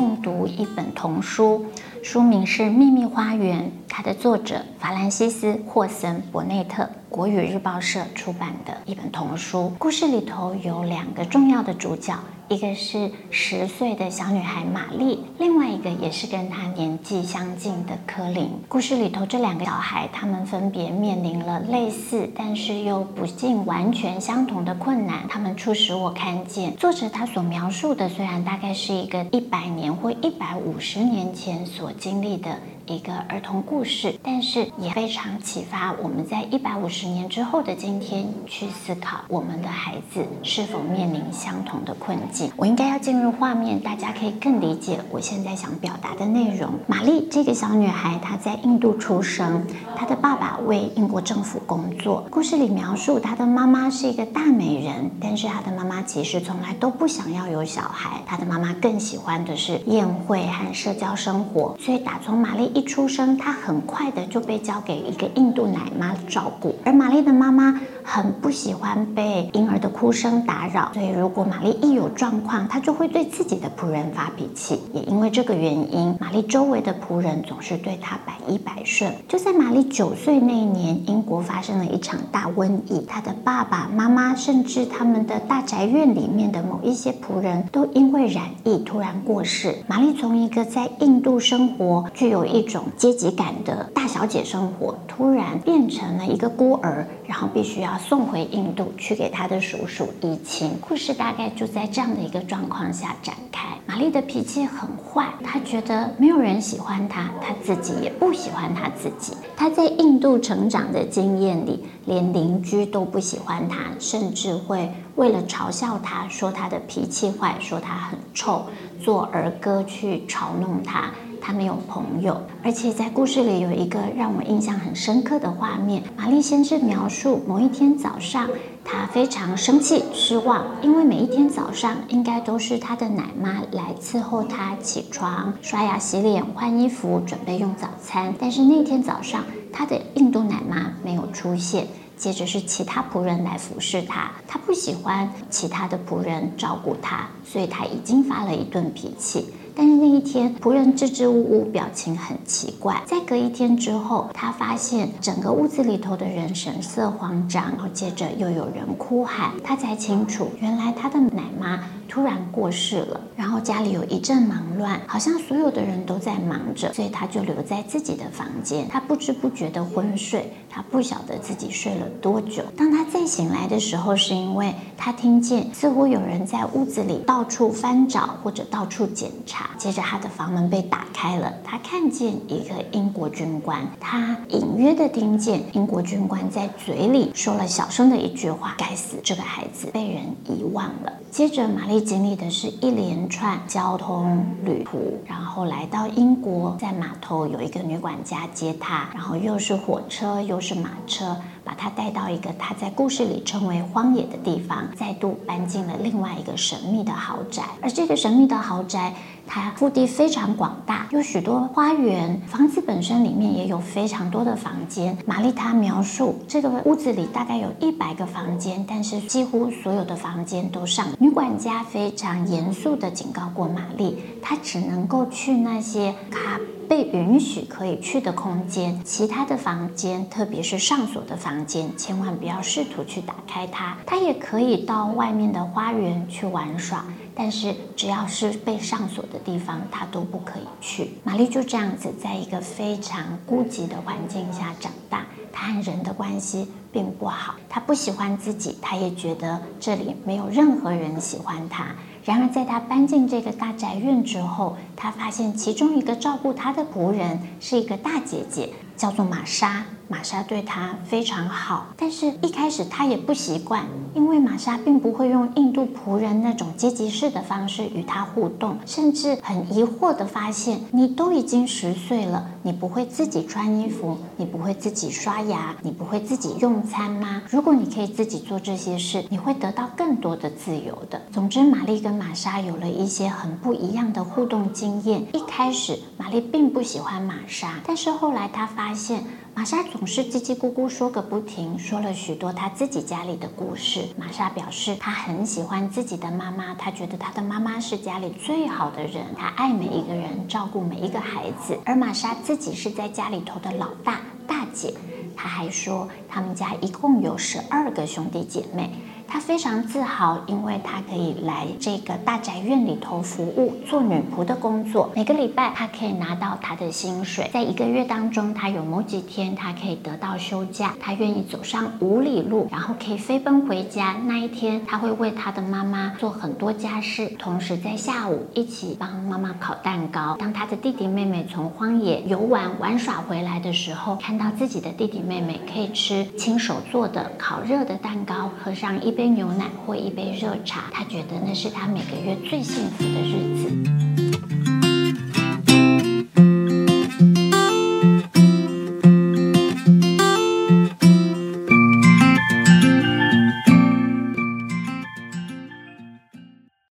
共读一本童书书名是秘密花园。它的作者法兰西斯·霍森·伯内特，国语日报社出版的一本童书。故事里头有两个重要的主角。一个是十岁的小女孩玛丽，另外一个也是跟她年纪相近的柯林。故事里头这两个小孩，他们分别面临了类似，但是又不尽完全相同的困难。他们促使我看见作者他所描述的，虽然大概是一个一百年或一百五十年前所经历的。一个儿童故事，但是也非常启发我们在一百五十年之后的今天去思考我们的孩子是否面临相同的困境。我应该要进入画面，大家可以更理解我现在想表达的内容。玛丽这个小女孩，她在印度出生，她的爸爸为英国政府工作。故事里描述她的妈妈是一个大美人，但是她的妈妈其实从来都不想要有小孩，她的妈妈更喜欢的是宴会和社交生活。所以打从玛丽一一出生，他很快的就被交给一个印度奶妈照顾，而玛丽的妈妈很不喜欢被婴儿的哭声打扰，所以如果玛丽一有状况，她就会对自己的仆人发脾气。也因为这个原因，玛丽周围的仆人总是对她百依百顺。就在玛丽九岁那一年，英国发生了一场大瘟疫，她的爸爸妈妈，甚至他们的大宅院里面的某一些仆人都因为染疫突然过世。玛丽从一个在印度生活具有一种阶级感的大小姐生活，突然变成了一个孤儿，然后必须要送回印度去给他的叔叔依亲。故事大概就在这样的一个状况下展开。玛丽的脾气很坏，她觉得没有人喜欢她，她自己也不喜欢她自己。她在印度成长的经验里，连邻居都不喜欢她，甚至会为了嘲笑她，说她的脾气坏，说她很臭，做儿歌去嘲弄她。他没有朋友，而且在故事里有一个让我印象很深刻的画面。玛丽先是描述某一天早上，她非常生气、失望，因为每一天早上应该都是她的奶妈来伺候她起床、刷牙、洗脸、换衣服，准备用早餐。但是那天早上，她的印度奶妈没有出现，接着是其他仆人来服侍她。她不喜欢其他的仆人照顾她，所以他已经发了一顿脾气。但是那一天，仆人支支吾吾，表情很奇怪。再隔一天之后，他发现整个屋子里头的人神色慌张，然后接着又有人哭喊，他才清楚，原来他的奶妈突然过世了。然后家里有一阵忙乱，好像所有的人都在忙着，所以他就留在自己的房间。他不知不觉的昏睡，他不晓得自己睡了多久。当他醒来的时候，是因为他听见似乎有人在屋子里到处翻找或者到处检查。接着，他的房门被打开了，他看见一个英国军官，他隐约的听见英国军官在嘴里说了小声的一句话：“该死，这个孩子被人遗忘了。”接着，玛丽经历的是一连串交通旅途，然后来到英国，在码头有一个女管家接她，然后又是火车，又是马车。把他带到一个他在故事里称为荒野的地方，再度搬进了另外一个神秘的豪宅。而这个神秘的豪宅，它腹地非常广大，有许多花园，房子本身里面也有非常多的房间。玛丽她描述这个屋子里大概有一百个房间，但是几乎所有的房间都上。女管家非常严肃地警告过玛丽，她只能够去那些卡。被允许可以去的空间，其他的房间，特别是上锁的房间，千万不要试图去打开它。它也可以到外面的花园去玩耍，但是只要是被上锁的地方，它都不可以去。玛丽就这样子，在一个非常孤寂的环境下长大，她和人的关系并不好，她不喜欢自己，她也觉得这里没有任何人喜欢她。然而，在他搬进这个大宅院之后，他发现其中一个照顾他的仆人是一个大姐姐，叫做玛莎。玛莎对他非常好，但是一开始他也不习惯，因为玛莎并不会用印度仆人那种阶级式的方式与他互动，甚至很疑惑地发现：你都已经十岁了，你不会自己穿衣服，你不会自己刷牙，你不会自己用餐吗？如果你可以自己做这些事，你会得到更多的自由的。总之，玛丽跟玛莎有了一些很不一样的互动经验。一开始，玛丽并不喜欢玛莎，但是后来她发发现，玛莎总总是叽叽咕咕说个不停，说了许多他自己家里的故事。玛莎表示，她很喜欢自己的妈妈，她觉得她的妈妈是家里最好的人，她爱每一个人，照顾每一个孩子。而玛莎自己是在家里头的老大大姐，她还说他们家一共有十二个兄弟姐妹。她非常自豪，因为她可以来这个大宅院里头服务，做女仆的工作。每个礼拜，她可以拿到她的薪水。在一个月当中，她有某几天，她可以得到休假。她愿意走上五里路，然后可以飞奔回家。那一天，她会为她的妈妈做很多家事，同时在下午一起帮妈妈烤蛋糕。当她的弟弟妹妹从荒野游玩玩耍回来的时候，看到自己的弟弟妹妹可以吃亲手做的烤热的蛋糕，喝上一杯。一杯牛奶或一杯热茶，他觉得那是他每个月最幸福的日子。